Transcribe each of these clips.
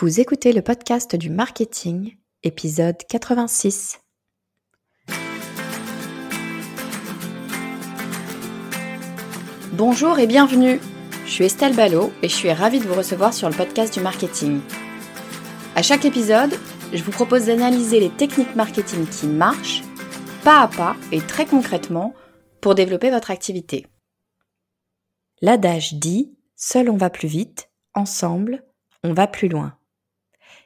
Vous écoutez le podcast du marketing, épisode 86. Bonjour et bienvenue. Je suis Estelle Ballot et je suis ravie de vous recevoir sur le podcast du marketing. À chaque épisode, je vous propose d'analyser les techniques marketing qui marchent, pas à pas et très concrètement, pour développer votre activité. L'adage dit Seul on va plus vite, ensemble on va plus loin.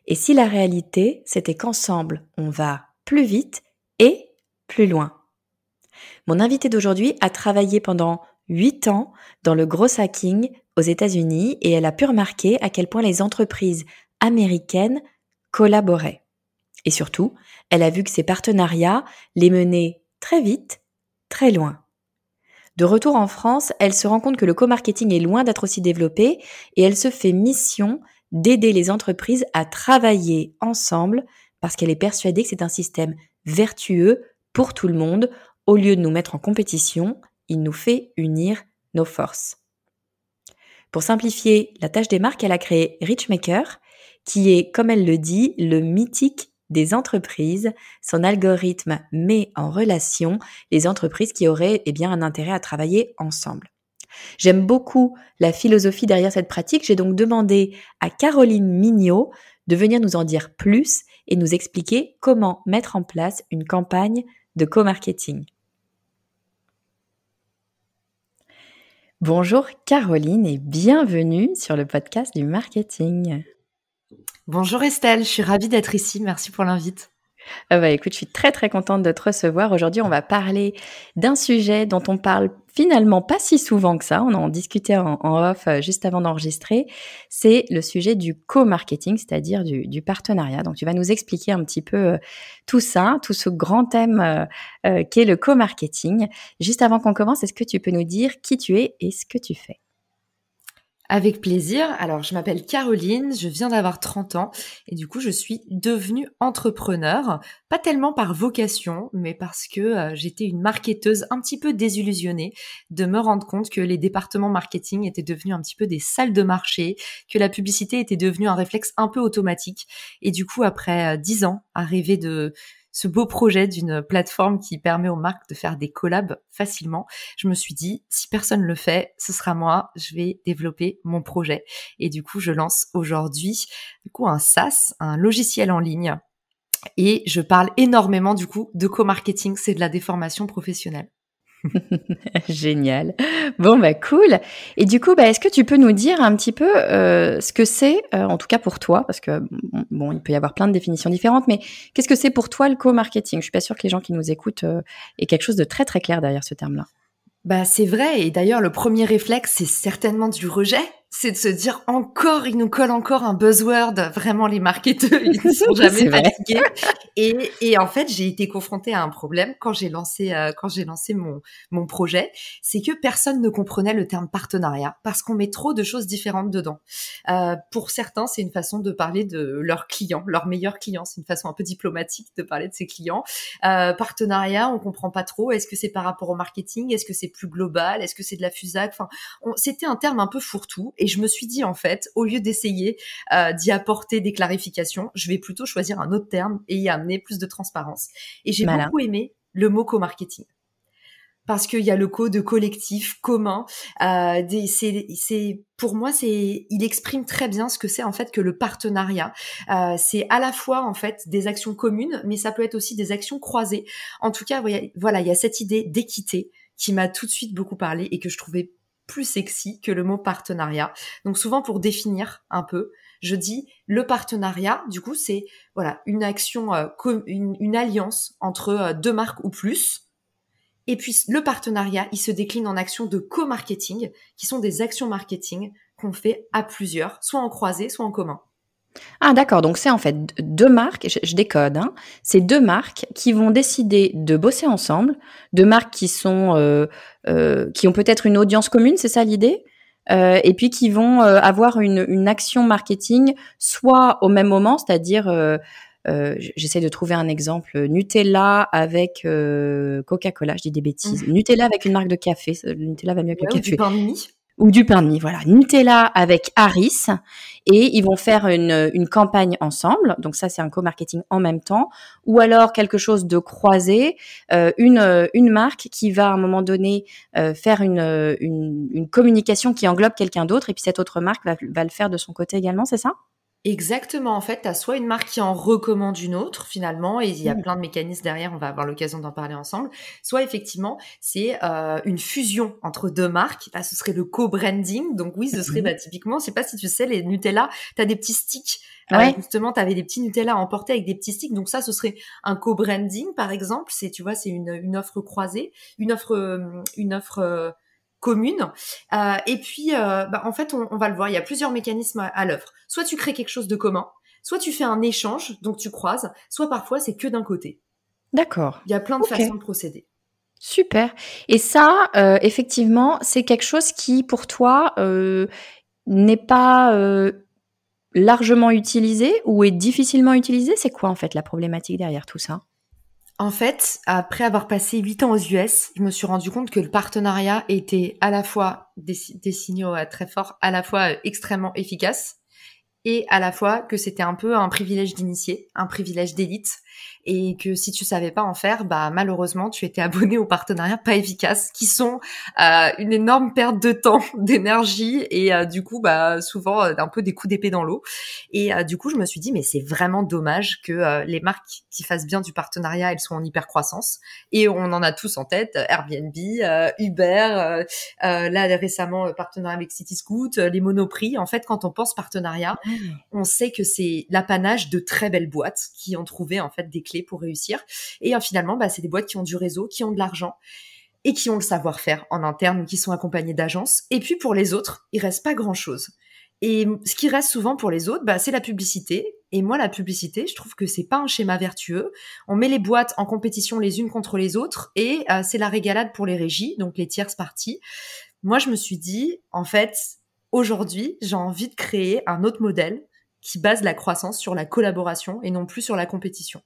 Et si la réalité, c'était qu'ensemble, on va plus vite et plus loin. Mon invité d'aujourd'hui a travaillé pendant 8 ans dans le gros hacking aux États-Unis et elle a pu remarquer à quel point les entreprises américaines collaboraient. Et surtout, elle a vu que ces partenariats les menaient très vite, très loin. De retour en France, elle se rend compte que le co-marketing est loin d'être aussi développé et elle se fait mission d'aider les entreprises à travailler ensemble parce qu'elle est persuadée que c'est un système vertueux pour tout le monde. Au lieu de nous mettre en compétition, il nous fait unir nos forces. Pour simplifier la tâche des marques, elle a créé Richmaker, qui est, comme elle le dit, le mythique des entreprises. Son algorithme met en relation les entreprises qui auraient eh bien, un intérêt à travailler ensemble. J'aime beaucoup la philosophie derrière cette pratique. J'ai donc demandé à Caroline Mignot de venir nous en dire plus et nous expliquer comment mettre en place une campagne de co-marketing. Bonjour Caroline et bienvenue sur le podcast du marketing. Bonjour Estelle, je suis ravie d'être ici. Merci pour l'invite. Ah bah écoute, je suis très très contente de te recevoir. Aujourd'hui, on va parler d'un sujet dont on parle finalement pas si souvent que ça. On en discutait en, off euh, juste avant d'enregistrer. C'est le sujet du co-marketing, c'est-à-dire du, du, partenariat. Donc tu vas nous expliquer un petit peu euh, tout ça, tout ce grand thème euh, qu'est le co-marketing. Juste avant qu'on commence, est-ce que tu peux nous dire qui tu es et ce que tu fais? Avec plaisir. Alors, je m'appelle Caroline, je viens d'avoir 30 ans et du coup, je suis devenue entrepreneur, pas tellement par vocation, mais parce que euh, j'étais une marketeuse un petit peu désillusionnée de me rendre compte que les départements marketing étaient devenus un petit peu des salles de marché, que la publicité était devenue un réflexe un peu automatique. Et du coup, après 10 euh, ans à rêver de ce beau projet d'une plateforme qui permet aux marques de faire des collabs facilement, je me suis dit, si personne le fait, ce sera moi, je vais développer mon projet. Et du coup, je lance aujourd'hui, du coup, un SaaS, un logiciel en ligne. Et je parle énormément, du coup, de co-marketing, c'est de la déformation professionnelle. Génial. Bon, bah cool. Et du coup, bah, est-ce que tu peux nous dire un petit peu euh, ce que c'est, euh, en tout cas pour toi, parce que bon, il peut y avoir plein de définitions différentes, mais qu'est-ce que c'est pour toi le co-marketing? Je suis pas sûre que les gens qui nous écoutent euh, aient quelque chose de très très clair derrière ce terme-là. Bah c'est vrai. Et d'ailleurs, le premier réflexe, c'est certainement du rejet c'est de se dire encore, il nous colle encore un buzzword. Vraiment, les marketeurs, ils ne sont jamais fatigués. Et, et, en fait, j'ai été confrontée à un problème quand j'ai lancé euh, quand j'ai lancé mon mon projet, c'est que personne ne comprenait le terme partenariat parce qu'on met trop de choses différentes dedans. Euh, pour certains, c'est une façon de parler de leurs clients, leurs meilleurs clients. C'est une façon un peu diplomatique de parler de ses clients. Euh, partenariat, on comprend pas trop. Est-ce que c'est par rapport au marketing? Est-ce que c'est plus global? Est-ce que c'est de la fusac Enfin, c'était un terme un peu fourre-tout. Et je me suis dit, en fait, au lieu d'essayer euh, d'y apporter des clarifications, je vais plutôt choisir un autre terme et y amener plus de transparence. Et j'ai beaucoup aimé le mot co-marketing. parce qu'il y a le code collectif commun. Euh, c'est, pour moi, c'est, il exprime très bien ce que c'est en fait que le partenariat. Euh, c'est à la fois en fait des actions communes, mais ça peut être aussi des actions croisées. En tout cas, voilà, il y a cette idée d'équité qui m'a tout de suite beaucoup parlé et que je trouvais plus sexy que le mot partenariat. Donc souvent pour définir un peu, je dis le partenariat. Du coup, c'est voilà une action, euh, une, alliance entre euh, deux marques ou plus et puis le partenariat, il se décline en actions de co-marketing, qui sont des actions marketing qu'on fait à plusieurs, soit en croisée, soit en commun. Ah d'accord, donc c'est en fait deux marques, je, décode, hein, c'est deux marques qui vont décider de bosser ensemble, deux marques qui sont euh, euh, qui ont peut-être une audience commune, c'est ça l'idée, euh, et puis qui vont avoir une, une, action marketing soit au même moment, c'est-à-dire euh, j'essaie de trouver un exemple. Nutella avec euh, Coca-Cola, je dis des bêtises. Mmh. Nutella avec une marque de café. Nutella va mieux que le café. Du pain. Ou du pain de mie, voilà. Nutella avec Harris. Et ils vont faire une, une campagne ensemble. Donc ça, c'est un co-marketing en même temps. Ou alors quelque chose de croisé. Euh, une, une marque qui va à un moment donné faire une, une, une communication qui englobe quelqu'un d'autre. Et puis cette autre marque va, va le faire de son côté également, c'est ça? Exactement, en fait, tu as soit une marque qui en recommande une autre finalement, et il y a mmh. plein de mécanismes derrière, on va avoir l'occasion d'en parler ensemble, soit effectivement c'est euh, une fusion entre deux marques, là ce serait le co-branding, donc oui ce serait mmh. bah, typiquement, je sais pas si tu sais, les Nutella, tu as des petits sticks, euh, justement tu avais des petits Nutella à emporter avec des petits sticks, donc ça ce serait un co-branding par exemple, c'est tu vois c'est une, une offre croisée, une offre, euh, une offre commune. Euh, et puis, euh, bah, en fait, on, va le voir, il y a plusieurs mécanismes à, l'œuvre. Soit tu crées quelque chose de commun, soit tu fais un échange, donc tu croises, soit parfois c'est que d'un côté. D'accord. Il y a plein de façons de procéder. Super. Et ça, euh, effectivement, c'est quelque chose qui, pour toi, n'est pas largement utilisé ou est difficilement utilisé? C'est quoi, en fait, la problématique derrière tout ça? En fait, après avoir passé huit ans aux US, je me suis rendu compte que le partenariat était à la fois des, signaux très forts, à la fois euh, extrêmement efficace, et à la fois que c'était un peu un privilège d'initié, un privilège d'élite, et que si tu savais pas en faire, bah malheureusement tu étais abonné aux partenariats pas efficaces, qui sont euh, une énorme perte de temps, d'énergie et euh, du coup bah souvent euh, un peu des coups d'épée dans l'eau. Et du coup je me suis dit mais c'est vraiment dommage que les marques qui fassent bien du partenariat elles soient en hyper croissance et on en a tous en tête Airbnb, Uber, là récemment partenariat avec City Scoot, les Monoprix. En fait quand on pense partenariat, mmh. on sait que c'est l'apanage de très belles boîtes qui ont trouvé en fait des clés pour réussir. Et euh, finalement, bah, c'est des boîtes qui ont du réseau, qui ont de l'argent et qui ont le savoir-faire en interne, qui sont accompagnées d'agences. Et puis pour les autres, il reste pas grand-chose. Et ce qui reste souvent pour les autres, bah, c'est la publicité. Et moi, la publicité, je trouve que c'est pas un schéma vertueux. On met les boîtes en compétition les unes contre les autres et euh, c'est la régalade pour les régies, donc les tierces parties. Moi, je me suis dit, en fait, aujourd'hui, j'ai envie de créer un autre modèle qui base la croissance sur la collaboration et non plus sur la compétition.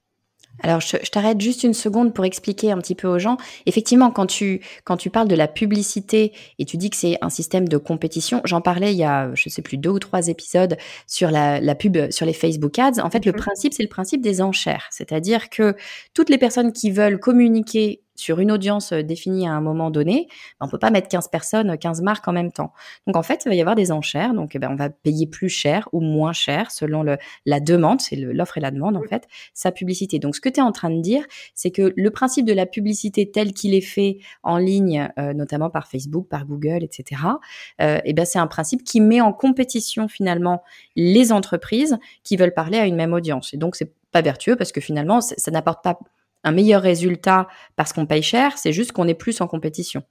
Alors, je, t'arrête juste une seconde pour expliquer un petit peu aux gens. Effectivement, quand tu, quand tu parles de la publicité et tu dis que c'est un système de compétition, j'en parlais il y a, je sais plus, deux ou trois épisodes sur la, la pub, sur les Facebook Ads. En fait, le mhm. principe, c'est le principe des enchères. C'est-à-dire que toutes les personnes qui veulent communiquer sur une audience euh, définie à un moment donné, ben, on peut pas mettre 15 personnes, 15 marques en même temps. Donc en fait, il va y avoir des enchères. Donc eh ben, on va payer plus cher ou moins cher selon le, la demande, c'est l'offre et la demande en fait, sa publicité. Donc ce que tu es en train de dire, c'est que le principe de la publicité tel qu'il est fait en ligne, euh, notamment par Facebook, par Google, etc., euh, eh ben, c'est un principe qui met en compétition finalement les entreprises qui veulent parler à une même audience. Et donc c'est pas vertueux parce que finalement, ça n'apporte pas un meilleur résultat parce qu'on paye cher, c'est juste qu'on est plus en compétition.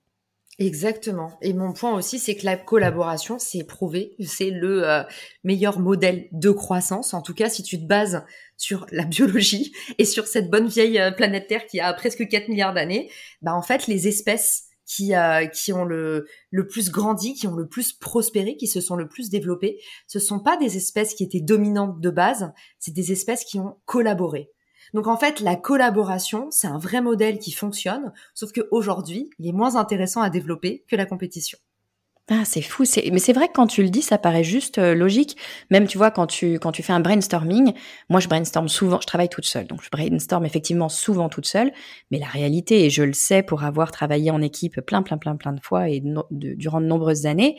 Exactement. Et mon point aussi, c'est que la collaboration, c'est prouvé, c'est le euh, meilleur modèle de croissance. En tout cas, si tu te bases sur la biologie et sur cette bonne vieille euh, planète Terre qui a presque 4 milliards d'années, bah en fait, les espèces qui, euh, ont le, le plus grandi, qui ont le plus prospéré, qui se sont le plus développées, ce sont pas des espèces qui étaient dominantes de base, c'est des espèces qui ont collaboré. Donc en fait, la collaboration, c'est un vrai modèle qui fonctionne, sauf qu'aujourd'hui, il est moins intéressant à développer que la compétition. Ah, c'est fou. Mais c'est vrai que quand tu le dis, ça paraît juste euh, logique. Même, tu vois, quand tu, quand tu fais un brainstorming, moi, je brainstorm souvent, je travaille toute seule. Donc, je brainstorm effectivement souvent toute seule. Mais la réalité, et je le sais pour avoir travaillé en équipe plein, plein, plein, plein de fois et durant de nombreuses années,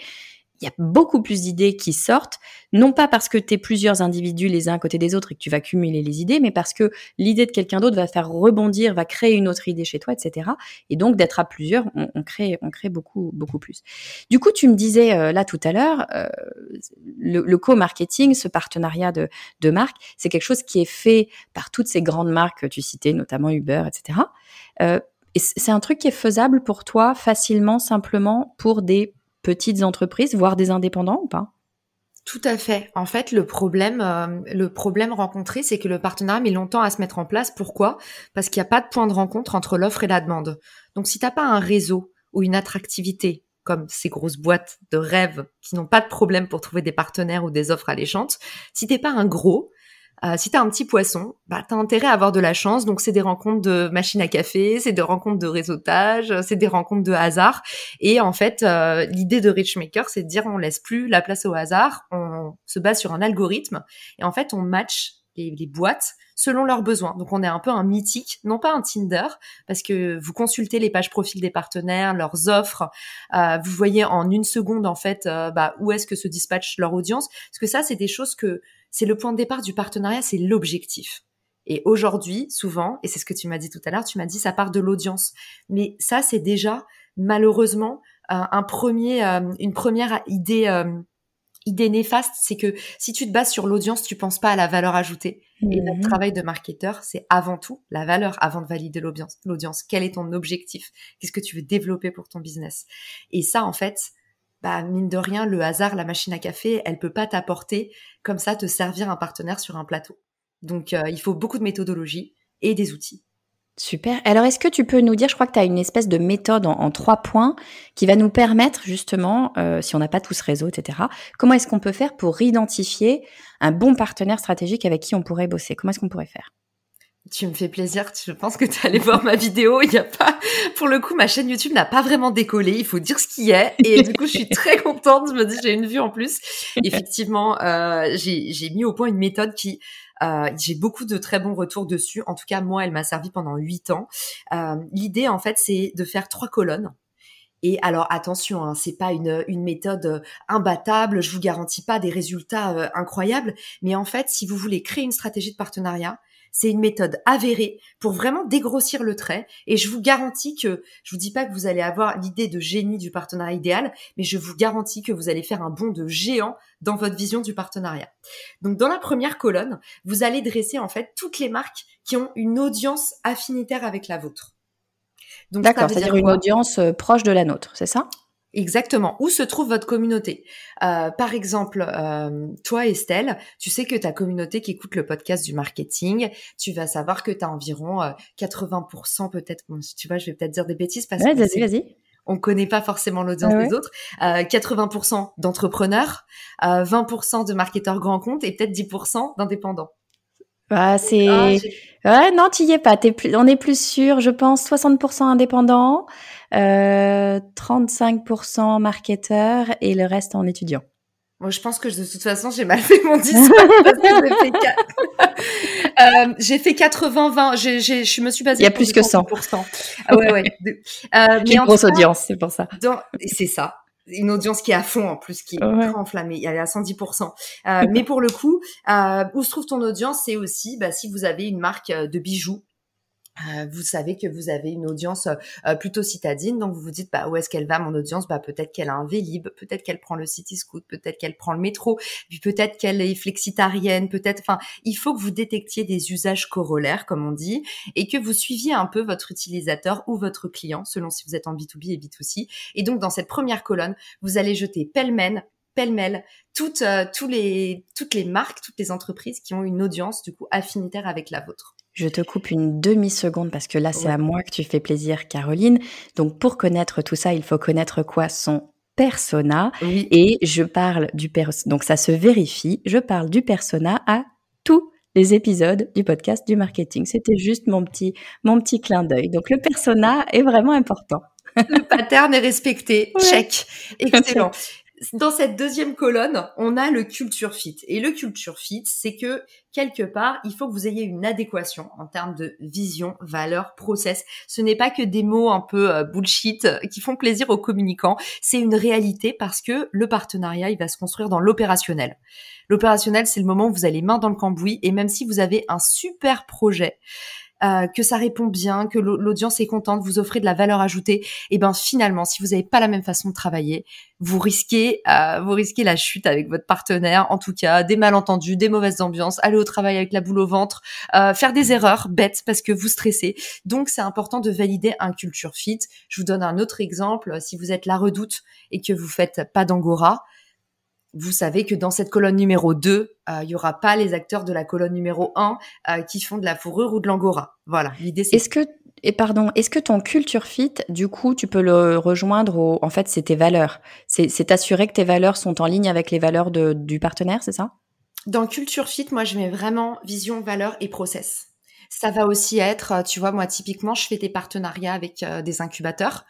il y a beaucoup plus d'idées qui sortent, non pas parce que tu es plusieurs individus les uns à côté des autres et que tu vas cumuler les idées, mais parce que l'idée de quelqu'un d'autre va faire rebondir, va créer une autre idée chez toi, etc. Et donc d'être à plusieurs, on, crée, on crée beaucoup, beaucoup plus. Du coup, tu me disais euh, là tout à l'heure, euh, le, co-marketing, ce partenariat de, de marque, c'est quelque chose qui est fait par toutes ces grandes marques que tu citais, notamment Uber, etc. Euh, et c'est un truc qui est faisable pour toi facilement, simplement pour des petites entreprises, voire des indépendants ou pas? Tout à fait. En fait, le problème, euh, le problème rencontré, c'est que le partenariat met longtemps à se mettre en place. Pourquoi? Parce qu'il n'y a pas de point de rencontre entre l'offre et la demande. Donc, si t'as pas un réseau ou une attractivité comme ces grosses boîtes de rêve qui n'ont pas de problème pour trouver des partenaires ou des offres alléchantes, si t'es pas un gros, euh, si tu as un petit poisson, bah, tu as intérêt à avoir de la chance. Donc, c'est des rencontres de machines à café, c'est des rencontres de réseautage, c'est des rencontres de hasard. Et en fait, euh, l'idée de Richmaker, c'est de dire on laisse plus la place au hasard, on se base sur un algorithme. Et en fait, on match les, les boîtes selon leurs besoins. Donc on est un peu un mythique, non pas un Tinder, parce que vous consultez les pages profils des partenaires, leurs offres, euh, vous voyez en une seconde en fait euh, bah, où est-ce que se dispatche leur audience, parce que ça c'est des choses que c'est le point de départ du partenariat, c'est l'objectif. Et aujourd'hui, souvent, et c'est ce que tu m'as dit tout à l'heure, tu m'as dit ça part de l'audience. Mais ça, c'est déjà malheureusement un premier, euh, une première idée idée néfaste, c'est que si tu te bases sur l'audience, tu penses pas à la valeur ajoutée. Et notre mhm. travail de marketeur, c'est avant tout la valeur avant de valider l'audience. L'audience, quel est ton objectif? Qu'est-ce que tu veux développer pour ton business? Et ça, en fait, bah mine de rien, le hasard, la machine à café, elle peut pas t'apporter comme ça te servir un partenaire sur un plateau. Donc, euh, il faut beaucoup de méthodologie et des outils. Super. Alors, est-ce que tu peux nous dire, je crois que tu as une espèce de méthode en, trois points qui va nous permettre justement, euh, si on n'a pas tout ce réseau, etc., comment est-ce qu'on peut faire pour identifier un bon partenaire stratégique avec qui on pourrait bosser? Comment est-ce qu'on pourrait faire? Tu me fais plaisir. Je pense que tu allais voir ma vidéo. Il y a pas, pour le coup, ma chaîne YouTube n'a pas vraiment décollé. Il faut dire ce qui est. Et du coup, je suis très contente. Je me dis, j'ai une vue en plus. Effectivement, euh, j'ai mis au point une méthode qui euh, j'ai beaucoup de très bons retours dessus. En tout cas, moi, elle m'a servi pendant huit ans. Euh, L'idée, en fait, c'est de faire trois colonnes. Et alors attention, hein, c'est pas une, une méthode euh, imbattable, je vous garantis pas des résultats euh, incroyables, mais en fait, si vous voulez créer une stratégie de partenariat, c'est une méthode avérée pour vraiment dégrossir le trait. Et je vous garantis que, je vous dis pas que vous allez avoir l'idée de génie du partenariat idéal, mais je vous garantis que vous allez faire un bond de géant dans votre vision du partenariat. Donc, dans la première colonne, vous allez dresser en fait toutes les marques qui ont une audience affinitaire avec la vôtre. D'accord, c'est-à-dire une audience euh, proche de la nôtre, c'est ça? Exactement. Où se trouve votre communauté? Euh, Par exemple, euh, toi Estelle, tu sais que ta communauté qui écoute le podcast du marketing, tu vas savoir que tu as environ 80% euh, peut-être, tu vois, je vais peut-être dire des bêtises parce ouais, vas-y, vas-y. On connaît pas forcément l'audience des autres. 80% d'entrepreneurs, 20% de marketeurs grands comptes et peut-être 10% d'indépendants. Bah, c'est... Ah, ouais, non, tu y es pas. plus... On est plus sûr, je pense, 60% indépendants, euh, 35% marketeurs et le reste en étudiant. Moi, je pense que de toute façon, j'ai mal fait mon discours j'ai fait, 80-20. J'ai, j'ai, je me suis basée. Il y a plus que 100. Ah ouais, ouais. Euh, mais une grosse audience, c'est pour ça. C'est ça une audience qui est à fond en plus, qui est très enflammée. Elle est à 110%. Euh, mais pour le coup, euh, où se trouve ton audience, c'est aussi bah, si vous avez une marque euh, de bijoux euh, vous savez que vous avez une audience euh, plutôt citadine, donc vous vous dites bah où est-ce qu'elle va mon audience? Bah peut-être qu'elle a un Vélib, peut-être qu'elle prend le City Scoot, peut-être qu'elle prend le métro, puis peut-être qu'elle est flexitarienne, peut-être. Enfin, il faut que vous détectiez des usages corollaires, comme on dit, et que vous suiviez un peu votre utilisateur ou votre client, selon si vous êtes en B2B et B2C. Et donc dans cette première colonne, vous allez jeter pêle-mêle pêle-mêle toutes, euh, tous les, toutes les marques, toutes les entreprises qui ont une audience du coup affinitaire avec la vôtre. Je te coupe une demi-seconde parce que là, c'est à moi que tu fais plaisir, Caroline. Donc, pour connaître tout ça, il faut connaître quoi? Son persona. Et je parle du persona. Donc, ça se vérifie. Je parle du persona à tous les épisodes du podcast du marketing. C'était juste mon petit, mon petit clin d'œil. Donc, le persona est vraiment important. Le pattern est respecté. Check. Excellent. Dans cette deuxième colonne, on a le culture fit. Et le culture fit, c'est que quelque part, il faut que vous ayez une adéquation en termes de vision, valeur, process. Ce n'est pas que des mots un peu euh, bullshit euh, qui font plaisir aux communicants. C'est une réalité parce que le partenariat, il va se construire dans l'opérationnel. L'opérationnel, c'est le moment où vous allez main dans le cambouis et même si vous avez un super projet, euh, que ça répond bien, que l'audience est contente, vous offrez de la valeur ajoutée, et ben finalement, si vous n'avez pas la même façon de travailler, vous risquez, euh, vous risquez la chute avec votre partenaire. En tout cas, des malentendus, des mauvaises ambiances, aller au travail avec la boule au ventre, euh, faire des erreurs bêtes parce que vous stressez. Donc, c'est important de valider un culture fit. Je vous donne un autre exemple. Si vous êtes la redoute et que vous faites pas d'angora, vous savez que dans cette colonne numéro 2, euh, il y aura pas les acteurs de la colonne numéro 1 euh, qui font de la fourrure ou de l'angora. Voilà, l'idée c'est Est-ce que et pardon, est-ce que ton culture fit, du coup, tu peux le rejoindre au en fait, c'est tes valeurs. C'est c'est t'assurer que tes valeurs sont en ligne avec les valeurs de, du partenaire, c'est ça? Dans culture fit, moi je mets vraiment vision, valeur et process. Ça va aussi être, euh, tu vois, moi typiquement, je fais des partenariats avec des incubateurs.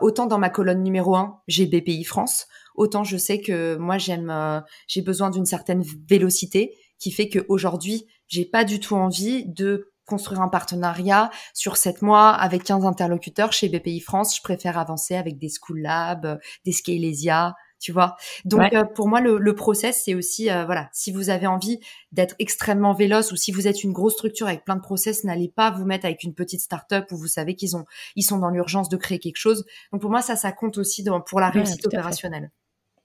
autant dans ma colonne numéro 1, j'ai BPI France, autant je sais que moi j'aime, euh, j'ai besoin d'une certaine vélocité qui fait qu'aujourd'hui j'ai pas du tout envie de construire un partenariat sur sept mois avec 15 interlocuteurs chez BPI France. Je préfère avancer avec des School Lab, des Scalesia, tu vois. Donc euh, pour moi le, le process c'est aussi euh, voilà, si vous avez envie d'être extrêmement véloce ou si vous êtes une grosse structure avec plein de process, n'allez pas vous mettre avec une petite start-up où vous savez qu'ils ont ils sont dans l'urgence de créer quelque chose. Donc pour moi ça ça compte aussi dans, pour la réussite opérationnelle.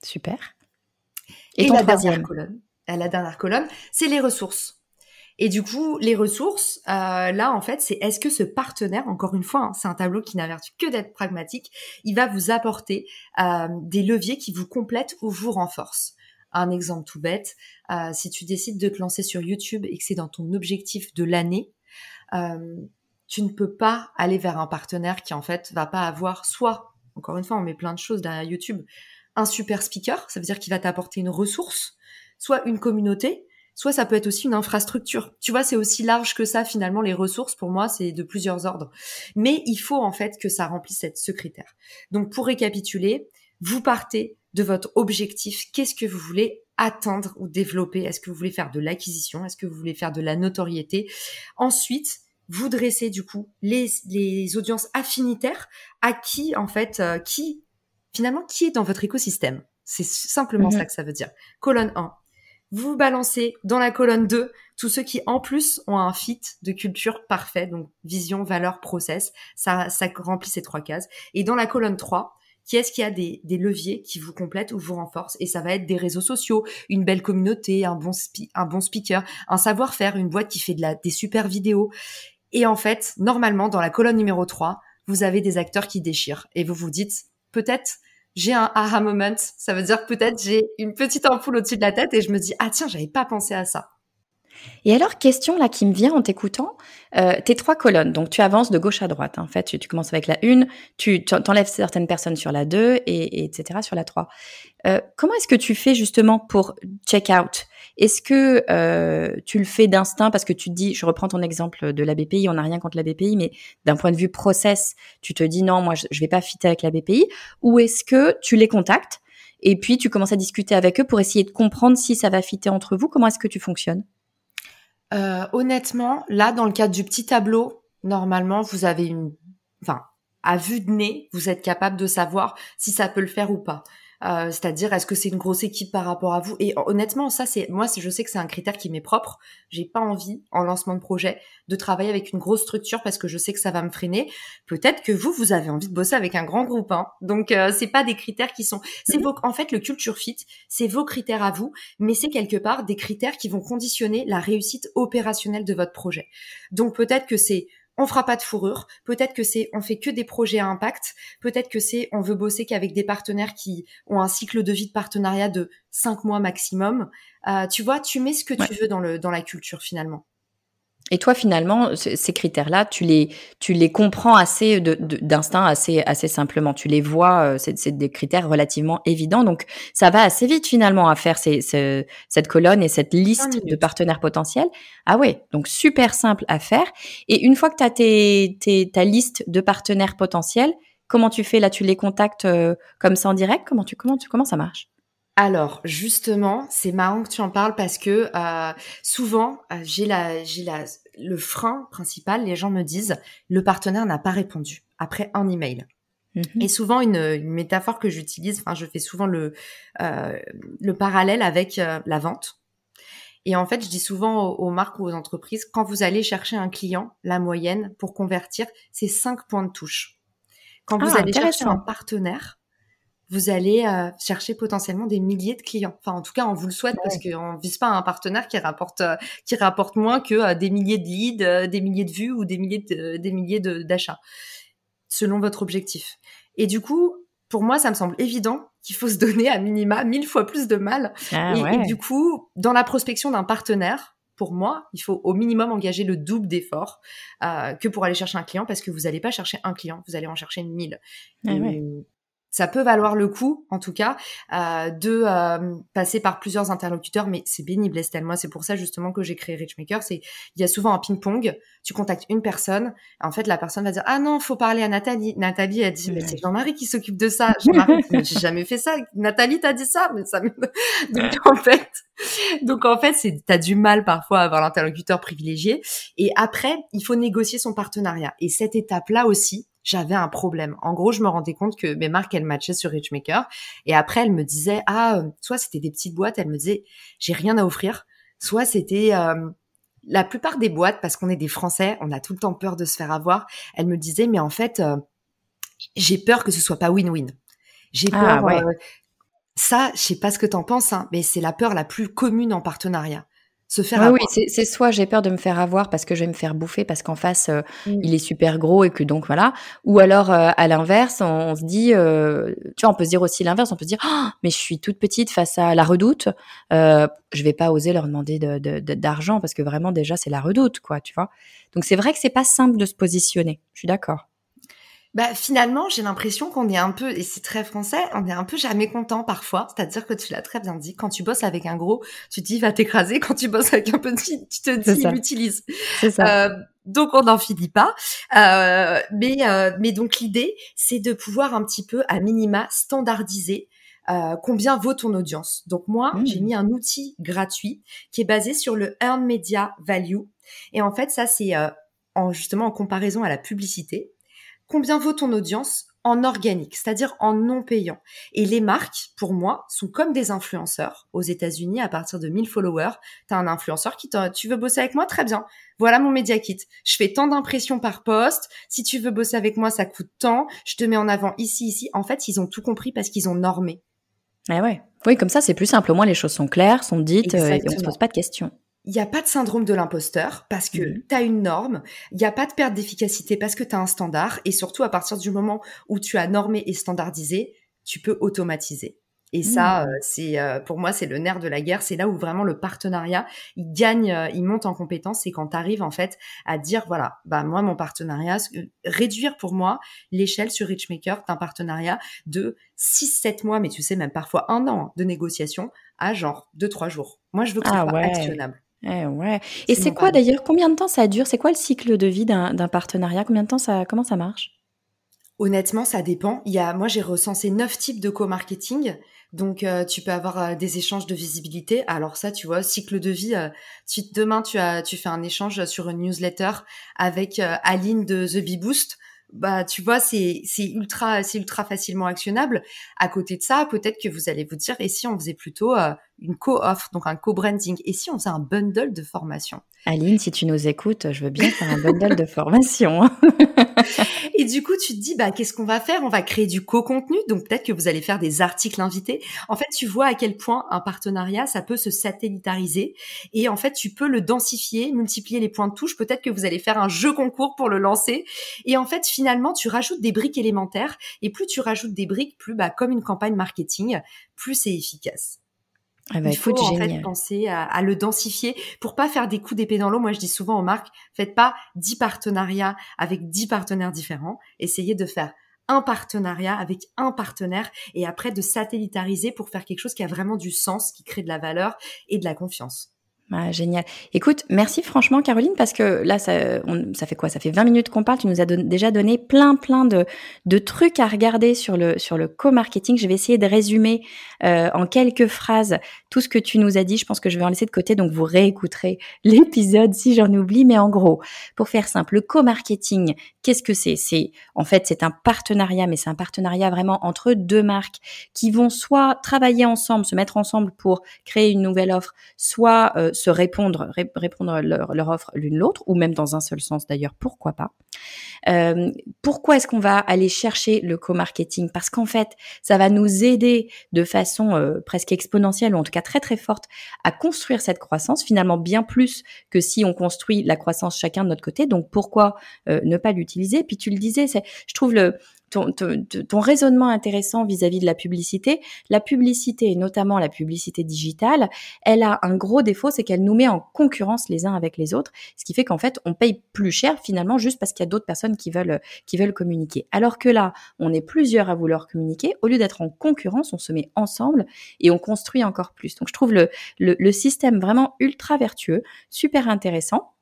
Super. Et, la dernière colonne, euh, la dernière colonne, c'est les ressources. Et du coup, les ressources, euh, là, en fait, c'est est-ce que ce partenaire, encore une fois, hein, c'est un tableau qui n'avertit que d'être pragmatique, il va vous apporter euh, des leviers qui vous complètent ou vous renforcent. Un exemple tout bête, si tu décides de te lancer sur YouTube et que c'est dans ton objectif de l'année, tu ne peux pas aller vers un partenaire qui, en fait, va pas avoir soit, encore une fois, on met plein de choses derrière YouTube, un super speaker, ça veut dire qu'il va t'apporter une ressource, soit une communauté, soit ça peut être aussi une infrastructure. Tu vois, c'est aussi large que ça finalement les ressources pour moi, c'est de plusieurs ordres. Mais il faut en fait que ça remplisse cette, ce critère. Donc pour récapituler, vous partez de votre objectif, qu'est-ce que vous voulez atteindre ou développer? Est-ce que vous voulez faire de l'acquisition? Est-ce que vous voulez faire de la notoriété? Ensuite, vous dressez du coup les, les audiences affinitaires à qui en fait euh, qui finalement, qui est dans votre écosystème? C'est simplement mhm. ça que ça veut dire. Colonne 1. Vous balancez dans la colonne 2 tous ceux qui, en plus, ont un fit de culture parfait, donc vision, valeur, process. Ça, ça remplit ces trois cases. Et dans la colonne 3, qui est-ce qui a des, des, leviers qui vous complètent ou vous renforcent? Et ça va être des réseaux sociaux, une belle communauté, un bon, un bon speaker, un savoir-faire, une boîte qui fait de la, des super vidéos. Et en fait, normalement, dans la colonne numéro 3, vous avez des acteurs qui déchirent. Et vous vous dites, peut-être j'ai un aha moment. Ça veut dire peut-être j'ai une petite ampoule au-dessus de la tête et je me dis ah tiens j'avais pas pensé à ça. Et alors, question là qui me vient en t'écoutant, euh, tes trois colonnes, donc tu avances de gauche à droite. En fait, tu, commences avec la une, tu t'enlèves certaines personnes sur la 2 et, etc. sur la 3. Euh, comment est-ce que tu fais justement pour check out? Est-ce que euh, tu le fais d'instinct? Parce que tu te dis, je reprends ton exemple de la BPI, on n'a rien contre la BPI, mais d'un point de vue process, tu te dis non, moi je, je vais pas fitter avec la BPI, ou est-ce que tu les contactes et puis tu commences à discuter avec eux pour essayer de comprendre si ça va fitter entre vous? Comment est-ce que tu fonctionnes? Euh, honnêtement, là, dans le cadre du petit tableau, normalement, vous avez une, enfin, à vue de nez, vous êtes capable de savoir si ça peut le faire ou pas. Euh, c'est-à-dire est-ce que c'est une grosse équipe par rapport à vous? Et honnêtement, ça c'est moi, je sais que c'est un critère qui m'est propre. J'ai pas envie en lancement de projet de travailler avec une grosse structure parce que je sais que ça va me freiner. Peut-être que vous, vous avez envie de bosser avec un grand groupe, hein. Donc euh, c'est pas des critères qui sont. C'est vos... en fait le culture fit, c'est vos critères à vous, mais c'est quelque part des critères qui vont conditionner la réussite opérationnelle de votre projet. Donc peut-être que c'est on fera pas de fourrure. Peut-être que c'est on fait que des projets à impact. Peut-être que c'est on veut bosser qu'avec des partenaires qui ont un cycle de vie de partenariat de cinq mois maximum. Euh, tu vois, tu mets ce que tu veux dans le dans la culture finalement. Et toi, finalement, ces critères-là, tu les, tu les comprends assez d'instinct, assez, assez simplement. Tu les vois, euh, c'est des critères relativement évidents. Donc, ça va assez vite finalement à faire ces, cette colonne et cette liste de partenaires potentiels. Ah ouais, donc super simple à faire. Et une fois que tu as tes, tes, ta liste de partenaires potentiels, Comment tu fais? Là Tu les contactes euh, comme ça en direct? Comment tu comment tu comment ça marche? Alors justement, c'est marrant que tu en parles parce que euh, souvent euh, j'ai la j'ai la le frein principal. Les gens me disent le partenaire n'a pas répondu après un email. Mhm. Et souvent une, une métaphore que j'utilise, enfin je fais souvent le euh, le parallèle avec la vente. Et en fait, je dis souvent aux, marques ou aux entreprises, quand vous allez chercher un client, la moyenne pour convertir, c'est 5 points de touche. Quand vous ah, allez chercher un partenaire, vous allez euh, chercher potentiellement des milliers de clients. Enfin, en tout cas, on vous le souhaite parce qu'on vise pas un partenaire qui rapporte euh, qui rapporte moins que euh, des milliers de leads, des milliers de vues ou des milliers de, des milliers d'achats, selon votre objectif. Et du coup, pour moi, ça me semble évident qu'il faut se donner à minima mille fois plus de mal. Ah et, du coup, dans la prospection d'un partenaire, pour moi, il faut au minimum engager le double d'efforts que pour aller chercher un client parce que vous n'allez pas chercher un client, vous allez en chercher mille. Ah ça peut valoir le coup, en tout cas, euh, de euh, passer par plusieurs interlocuteurs, mais c'est bénible, Estelle. Moi, c'est pour ça justement que j'ai créé Richmaker. C'est il y a souvent un ping-pong. Tu contactes une personne, en fait, la personne va dire ah non, faut parler à Nathalie. Nathalie a dit mais c'est Jean-Marie qui s'occupe de ça. Jean-Marie, j'ai jamais fait ça. Nathalie t'a dit ça, mais ça. donc en fait, donc en fait, c'est t'as du mal parfois à avoir l'interlocuteur privilégié. Et après, il faut négocier son partenariat. Et cette étape-là aussi, j'avais un problème. En gros, je me rendais compte que mes marques, elles matchaient sur Richmaker. Et après, elle me disait, ah, euh, soit c'était des petites boîtes, elle me disait, j'ai rien à offrir. Soit c'était euh, la plupart des boîtes, parce qu'on est des Français, on a tout le temps peur de se faire avoir. Elle me disait, mais en fait, euh, j'ai peur que ce soit pas win-win. J'ai ah, peur. ça, je sais pas ce que t'en penses, hein, mais c'est la peur la plus commune en partenariat se faire Oui, c'est soit j'ai peur de me faire avoir parce que je vais me faire bouffer parce qu'en face euh, mmh. il est super gros et que donc voilà. Ou alors euh, à l'inverse, on, se dit, euh, tu vois, on peut se dire aussi l'inverse, on peut se dire, oh, mais je suis toute petite face à la redoute, je vais pas oser leur demander d'argent de, parce que vraiment déjà c'est la redoute, quoi, tu vois. Donc c'est vrai que c'est pas simple de se positionner. Je suis d'accord. Bah finalement, j'ai l'impression qu'on est un peu, et c'est très français, on est un peu jamais content parfois. C'est-à-dire que tu l'as très bien dit, quand tu bosses avec un gros, tu te dis va t'écraser. Quand tu bosses avec un petit, tu te dis il utilise. C'est ça. Euh, donc on n'en finit pas. Euh, mais euh, mais donc l'idée, c'est de pouvoir un petit peu à minima standardiser euh, combien vaut ton audience. Donc moi, mmh. j'ai mis un outil gratuit qui est basé sur le Earn Media Value. Et en fait, ça c'est euh, en justement en comparaison à la publicité combien vaut ton audience en organique, c'est-à-dire en non payant. Et les marques, pour moi, sont comme des influenceurs. Aux États-Unis, à partir de 1000 followers, tu as un influenceur qui te, tu veux bosser avec moi, très bien. Voilà mon média kit. Je fais tant d'impressions par poste. Si tu veux bosser avec moi, ça coûte tant. Je te mets en avant ici, ici. En fait, ils ont tout compris parce qu'ils ont normé. Eh ouais. Oui, comme ça, c'est plus simple. Au moins, les choses sont claires, sont dites, euh, et on se pose pas de questions il n'y a pas de syndrome de l'imposteur parce que mmh. tu as une norme, il n'y a pas de perte d'efficacité parce que tu as un standard et surtout à partir du moment où tu as normé et standardisé, tu peux automatiser. Et ça, mmh. euh, c'est euh, pour moi, c'est le nerf de la guerre. C'est là où vraiment le partenariat, il gagne, euh, il monte en compétence. C'est quand tu arrives en fait à dire, voilà, bah moi, mon partenariat, réduire pour moi l'échelle sur Richmaker d'un partenariat de 6-7 mois, mais tu sais, même parfois un an de négociation à genre 2-3 jours. Moi, je veux que ce ah soit actionnable. Eh ouais. Et c'est quoi d'ailleurs Combien de temps ça dure? C'est quoi le cycle de vie d'un partenariat? Combien de temps ça Comment ça marche? Honnêtement, ça dépend. Il y a, moi, j'ai recensé neuf types de co-marketing. Donc, euh, tu peux avoir euh, des échanges de visibilité. Alors ça, tu vois, cycle de vie. Euh, tu, demain, tu as, tu fais un échange sur une newsletter avec Aline de The Bee Boost bah tu vois c'est c'est ultra c'est ultra facilement actionnable. À côté de ça peut-être que vous allez vous dire et si on faisait plutôt euh, une co-offre donc un co-branding et si on faisait un bundle de formation? Aline si tu nous écoutes je veux bien faire un bundle de formation et du coup tu te dis bah qu'est-ce qu'on va faire? On va créer du co-contenu donc peut-être que vous allez faire des articles invités. En fait tu vois à quel point un partenariat ça peut se satellitariser. Et en fait tu peux le densifier multiplier les points de touche. Peut-être que vous allez faire un jeu concours pour le lancer. Et en fait finalement, tu rajoutes des briques élémentaires. Et plus tu rajoutes des briques, plus bah, comme une campagne marketing, plus c'est efficace. Ah bah, il faut en fait penser à, le densifier pour pas faire des coups d'épée dans l'eau. Moi, je dis souvent aux marques, faites pas 10 partenariats avec 10 partenaires différents. Essayez de faire un partenariat avec un partenaire et après de satellitariser pour faire quelque chose qui a vraiment du sens, qui crée de la valeur et de la confiance. Ah, génial. Écoute, merci franchement Caroline parce que là ça, ça fait quoi? Ça fait 20 minutes qu'on parle. Tu nous as déjà donné plein plein de, de trucs à regarder sur le sur le co-marketing. Je vais essayer de résumer euh, en quelques phrases tout ce que tu nous as dit. Je pense que je vais en laisser de côté, donc vous réécouterez l'épisode si j'en oublie. Mais en gros, pour faire simple, le co-marketing, qu'est-ce que c'est? C'est en fait c'est un partenariat, mais c'est un partenariat vraiment entre deux marques qui vont soit travailler ensemble, se mettre ensemble pour créer une nouvelle offre, soit euh, se répondre, répondre leur, leur offre l'une l'autre, ou même dans un seul sens d'ailleurs, pourquoi pas. Euh, pourquoi est-ce qu'on va aller chercher le co-marketing? Parce qu'en fait, ça va nous aider de façon euh, presque exponentielle, ou en tout cas très très forte, à construire cette croissance, finalement bien plus que si on construit la croissance chacun de notre côté. Donc pourquoi euh, ne pas l'utiliser? Puis tu le disais, je trouve le, ton, raisonnement intéressant vis-à-vis de la publicité. La publicité, et notamment la publicité digitale, elle a un gros défaut, c'est qu'elle nous met en concurrence les uns avec les autres, ce qui fait qu'en fait, on paye plus cher finalement juste parce qu'il y a d'autres personnes qui veulent, qui veulent communiquer. Alors que là, on est plusieurs à vouloir communiquer. Au lieu d'être en concurrence, on se met ensemble et on construit encore plus. Donc, je trouve le, le système vraiment ultra vertueux, super intéressant.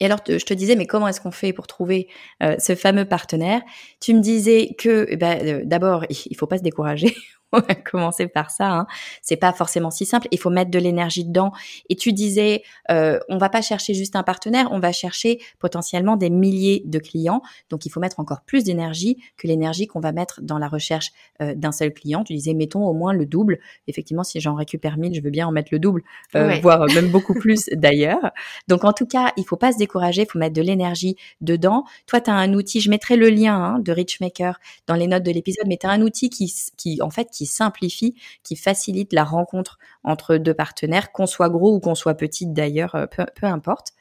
Et alors, je te disais, mais comment est-ce qu'on fait pour trouver euh, ce fameux partenaire? Tu me disais que, eh ben, euh, d'abord, il faut pas se décourager. on va commencer par ça. Hein. C'est pas forcément si simple. Il faut mettre de l'énergie dedans. Et tu disais, euh, on va pas chercher juste un partenaire, on va chercher potentiellement des milliers de clients. Donc il faut mettre encore plus d'énergie que l'énergie qu'on va mettre dans la recherche euh, d'un seul client. Tu disais, mettons au moins le double. Effectivement, si j'en récupère 1000, je veux bien en mettre le double, euh, voire même beaucoup plus d'ailleurs. Donc en tout cas, il faut pas se décourager. Il faut mettre de l'énergie dedans. Toi, tu as un outil. Je mettrai le lien hein, de Richmaker dans les notes de l'épisode, mais tu as un outil qui, qui en fait, qui simplifie, qui facilite la rencontre entre deux partenaires, qu'on soit gros ou qu'on soit petit d'ailleurs, euh, peu, importe.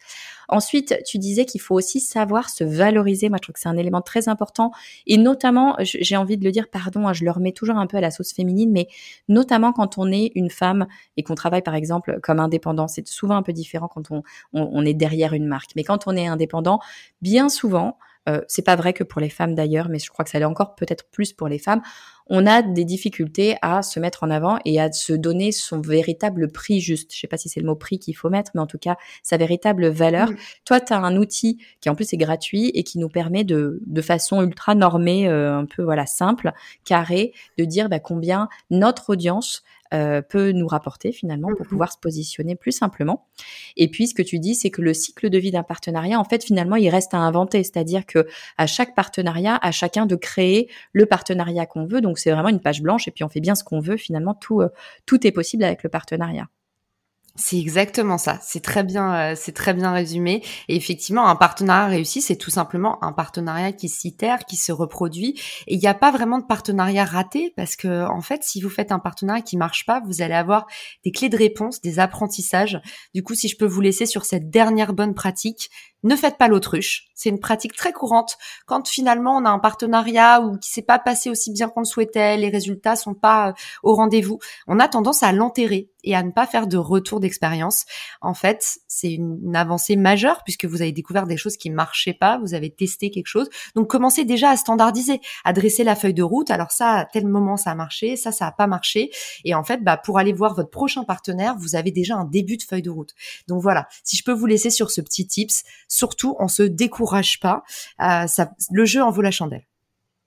Ensuite, tu disais qu'il faut aussi savoir se valoriser. Moi, je trouve que c'est un élément très important. Et notamment, j'ai envie de le dire, pardon, hein, je le remets toujours un peu à la sauce féminine, mais notamment quand on est une femme et qu'on travaille, par exemple, comme indépendant, c'est souvent un peu différent quand on, on, est derrière une marque. Mais quand on est indépendant, bien souvent, euh, c'est pas vrai que pour les femmes d'ailleurs, mais je crois que ça l'est encore peut-être plus pour les femmes on a des difficultés à se mettre en avant et à se donner son véritable prix juste. Je sais pas si c'est le mot prix qu'il faut mettre, mais en tout cas, sa véritable valeur. Toi, tu as un outil qui en plus est gratuit et qui nous permet de, de façon ultra normée, euh, un peu voilà simple, carré, de dire bah, combien notre audience euh, peut nous rapporter finalement pour mmh pouvoir se positionner plus simplement. Et puis ce que tu dis, c'est que le cycle de vie d'un partenariat, en fait, finalement, il reste à inventer, c'est-à-dire que à chaque partenariat, à chacun de créer le partenariat qu'on veut. Donc c'est vraiment une page blanche et puis on fait bien ce qu'on veut. Finalement, tout euh, tout est possible avec le partenariat. C'est exactement ça. C'est très bien, euh, c'est très bien résumé. Et effectivement, un partenariat réussi, c'est tout simplement un partenariat qui s'itère, qui se reproduit. Et il n'y a pas vraiment de partenariat raté parce que, en fait, si vous faites un partenariat qui marche pas, vous allez avoir des clés de réponse, des apprentissages. Du coup, si je peux vous laisser sur cette dernière bonne pratique, ne faites pas l'autruche. C'est une pratique très courante quand finalement on a un partenariat ou qui s'est pas passé aussi bien qu'on le souhaitait, les résultats sont pas euh, au rendez-vous. On a tendance à l'enterrer et à ne pas faire de retour d'expérience. En fait, c'est une, avancée majeure puisque vous avez découvert des choses qui marchaient pas, vous avez testé quelque chose. Donc commencez déjà à standardiser, à dresser la feuille de route. Alors ça, à tel moment ça a marché, ça ça a pas marché. Et en fait, bah pour aller voir votre prochain partenaire, vous avez déjà un début de feuille de route. Donc voilà, si je peux vous laisser sur ce petit tips, surtout on se décourage pas. Euh, ça, le jeu en vaut la chandelle.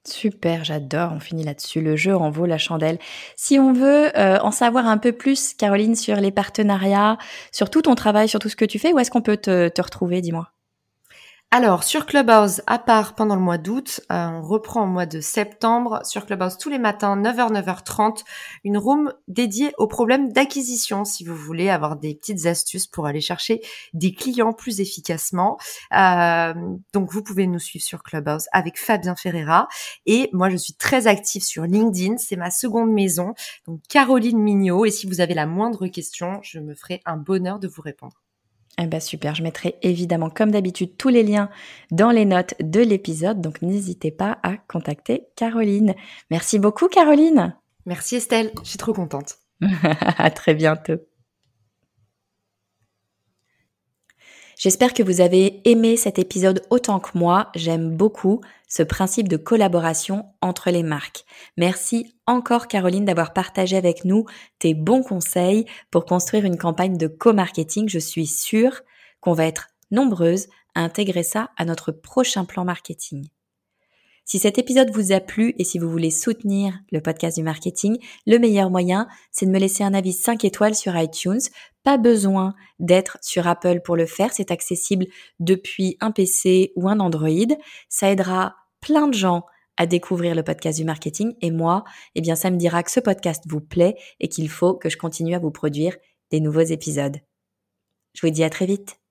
Super, j'adore. On finit là-dessus. Le jeu en vaut la chandelle. Si on veut euh, en savoir un peu plus, Caroline, sur les partenariats, sur tout ton travail, sur tout ce que tu fais, où est-ce qu'on peut te retrouver Dis-moi? Alors, sur Clubhouse, à part pendant le mois d'août, euh, on reprend au mois de septembre. Sur Clubhouse, tous les matins, 9h, 9h30, une room dédiée aux problèmes d'acquisition, si vous voulez avoir des petites astuces pour aller chercher des clients plus efficacement. Euh, donc, vous pouvez nous suivre sur Clubhouse avec Fabien Ferreira. Et moi, je suis très active sur LinkedIn. C'est ma seconde maison. Donc, Caroline Mignot. Et si vous avez la moindre question, je me ferai un bonheur de vous répondre. Eh ben super, je mettrai évidemment comme d'habitude tous les liens dans les notes de l'épisode, donc n'hésitez pas à contacter Caroline. Merci beaucoup Caroline. Merci Estelle, je suis trop contente. à très bientôt. J'espère que vous avez aimé cet épisode autant que moi. J'aime beaucoup ce principe de collaboration entre les marques. Merci encore Caroline d'avoir partagé avec nous tes bons conseils pour construire une campagne de co-marketing. Je suis sûre qu'on va être nombreuses à intégrer ça à notre prochain plan marketing. Si cet épisode vous a plu et si vous voulez soutenir le podcast du marketing, le meilleur moyen, c'est de me laisser un avis 5 étoiles sur iTunes. Pas besoin d'être sur Apple pour le faire, c'est accessible depuis un PC ou un Android. Ça aidera plein de gens à découvrir le podcast du marketing et moi, eh bien ça me dira que ce podcast vous plaît et qu'il faut que je continue à vous produire des nouveaux épisodes. Je vous dis à très vite.